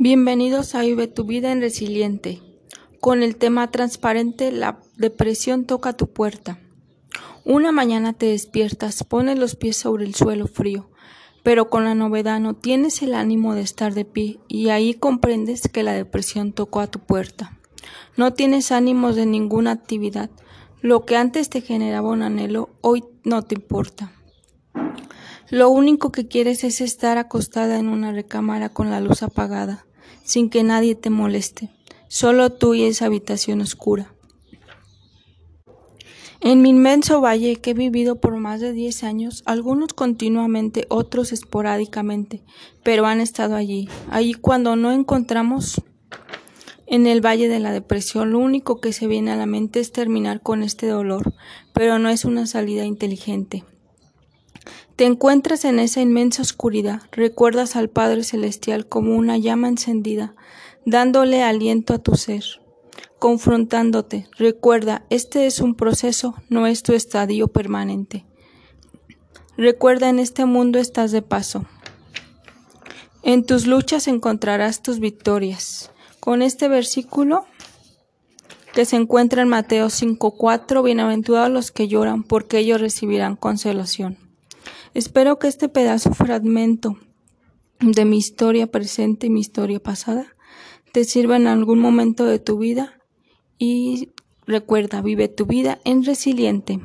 Bienvenidos a Vive tu vida en Resiliente. Con el tema transparente, la depresión toca tu puerta. Una mañana te despiertas, pones los pies sobre el suelo frío, pero con la novedad no tienes el ánimo de estar de pie y ahí comprendes que la depresión tocó a tu puerta. No tienes ánimos de ninguna actividad. Lo que antes te generaba un anhelo, hoy no te importa. Lo único que quieres es estar acostada en una recámara con la luz apagada, sin que nadie te moleste, solo tú y esa habitación oscura. En mi inmenso valle que he vivido por más de diez años, algunos continuamente, otros esporádicamente, pero han estado allí. Allí cuando no encontramos en el Valle de la Depresión, lo único que se viene a la mente es terminar con este dolor, pero no es una salida inteligente. Te encuentras en esa inmensa oscuridad, recuerdas al Padre Celestial como una llama encendida, dándole aliento a tu ser, confrontándote. Recuerda, este es un proceso, no es tu estadio permanente. Recuerda, en este mundo estás de paso. En tus luchas encontrarás tus victorias. Con este versículo que se encuentra en Mateo 5:4, bienaventurados los que lloran, porque ellos recibirán consolación. Espero que este pedazo fragmento de mi historia presente y mi historia pasada te sirva en algún momento de tu vida y recuerda, vive tu vida en resiliente.